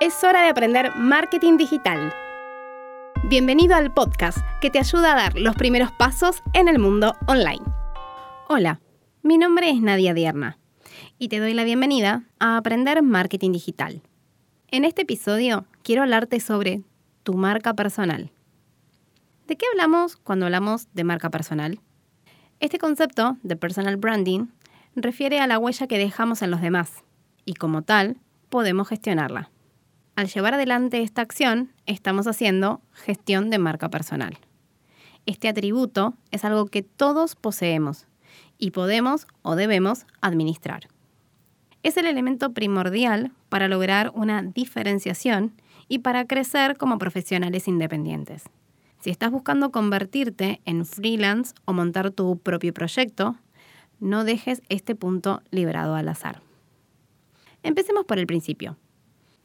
Es hora de aprender marketing digital. Bienvenido al podcast que te ayuda a dar los primeros pasos en el mundo online. Hola, mi nombre es Nadia Dierna y te doy la bienvenida a Aprender Marketing Digital. En este episodio quiero hablarte sobre tu marca personal. ¿De qué hablamos cuando hablamos de marca personal? Este concepto de personal branding refiere a la huella que dejamos en los demás y como tal podemos gestionarla. Al llevar adelante esta acción, estamos haciendo gestión de marca personal. Este atributo es algo que todos poseemos y podemos o debemos administrar. Es el elemento primordial para lograr una diferenciación y para crecer como profesionales independientes. Si estás buscando convertirte en freelance o montar tu propio proyecto, no dejes este punto librado al azar. Empecemos por el principio.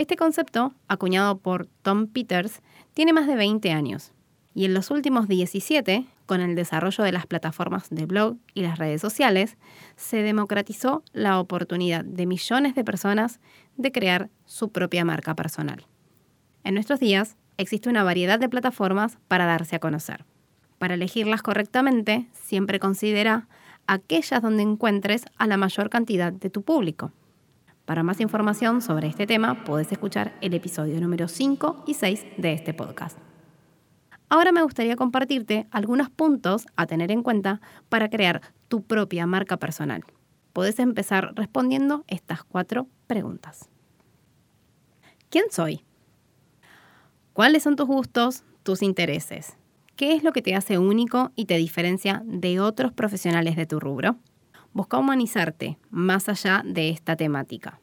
Este concepto, acuñado por Tom Peters, tiene más de 20 años y en los últimos 17, con el desarrollo de las plataformas de blog y las redes sociales, se democratizó la oportunidad de millones de personas de crear su propia marca personal. En nuestros días existe una variedad de plataformas para darse a conocer. Para elegirlas correctamente, siempre considera aquellas donde encuentres a la mayor cantidad de tu público. Para más información sobre este tema, puedes escuchar el episodio número 5 y 6 de este podcast. Ahora me gustaría compartirte algunos puntos a tener en cuenta para crear tu propia marca personal. Puedes empezar respondiendo estas cuatro preguntas. ¿Quién soy? ¿Cuáles son tus gustos, tus intereses? ¿Qué es lo que te hace único y te diferencia de otros profesionales de tu rubro? Busca humanizarte más allá de esta temática.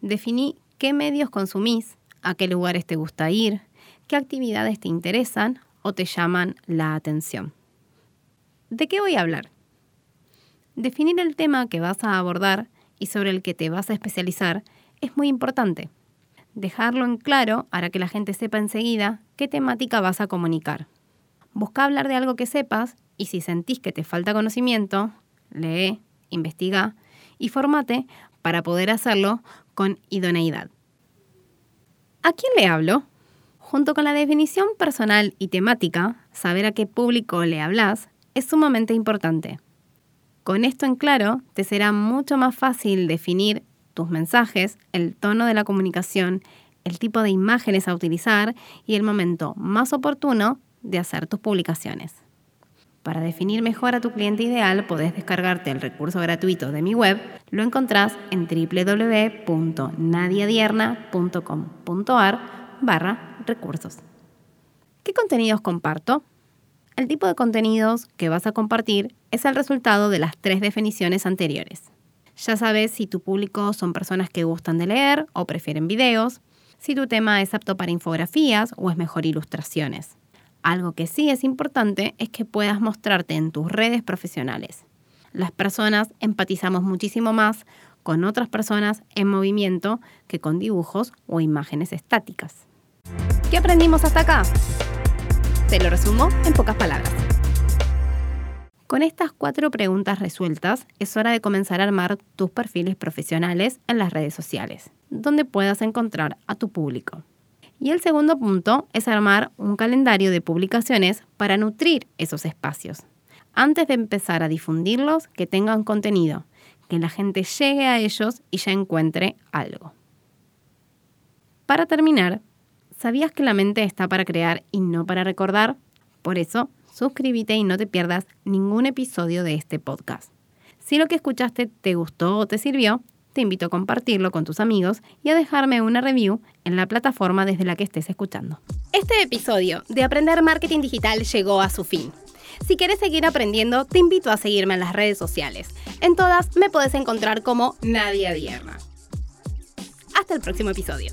Definí qué medios consumís, a qué lugares te gusta ir, qué actividades te interesan o te llaman la atención. ¿De qué voy a hablar? Definir el tema que vas a abordar y sobre el que te vas a especializar es muy importante. Dejarlo en claro hará que la gente sepa enseguida qué temática vas a comunicar. Busca hablar de algo que sepas y si sentís que te falta conocimiento, lee, investiga y formate para poder hacerlo con idoneidad. ¿A quién le hablo? Junto con la definición personal y temática, saber a qué público le hablas es sumamente importante. Con esto en claro, te será mucho más fácil definir tus mensajes, el tono de la comunicación, el tipo de imágenes a utilizar y el momento más oportuno de hacer tus publicaciones. Para definir mejor a tu cliente ideal, podés descargarte el recurso gratuito de mi web. Lo encontrás en www.nadiadierna.com.ar barra recursos. ¿Qué contenidos comparto? El tipo de contenidos que vas a compartir es el resultado de las tres definiciones anteriores. Ya sabes si tu público son personas que gustan de leer o prefieren videos, si tu tema es apto para infografías o es mejor ilustraciones. Algo que sí es importante es que puedas mostrarte en tus redes profesionales. Las personas empatizamos muchísimo más con otras personas en movimiento que con dibujos o imágenes estáticas. ¿Qué aprendimos hasta acá? Te lo resumo en pocas palabras. Con estas cuatro preguntas resueltas, es hora de comenzar a armar tus perfiles profesionales en las redes sociales, donde puedas encontrar a tu público. Y el segundo punto es armar un calendario de publicaciones para nutrir esos espacios. Antes de empezar a difundirlos, que tengan contenido, que la gente llegue a ellos y ya encuentre algo. Para terminar, ¿sabías que la mente está para crear y no para recordar? Por eso, suscríbete y no te pierdas ningún episodio de este podcast. Si lo que escuchaste te gustó o te sirvió, te invito a compartirlo con tus amigos y a dejarme una review en la plataforma desde la que estés escuchando. Este episodio de Aprender Marketing Digital llegó a su fin. Si quieres seguir aprendiendo, te invito a seguirme en las redes sociales. En todas me puedes encontrar como Nadia Dierna. Hasta el próximo episodio.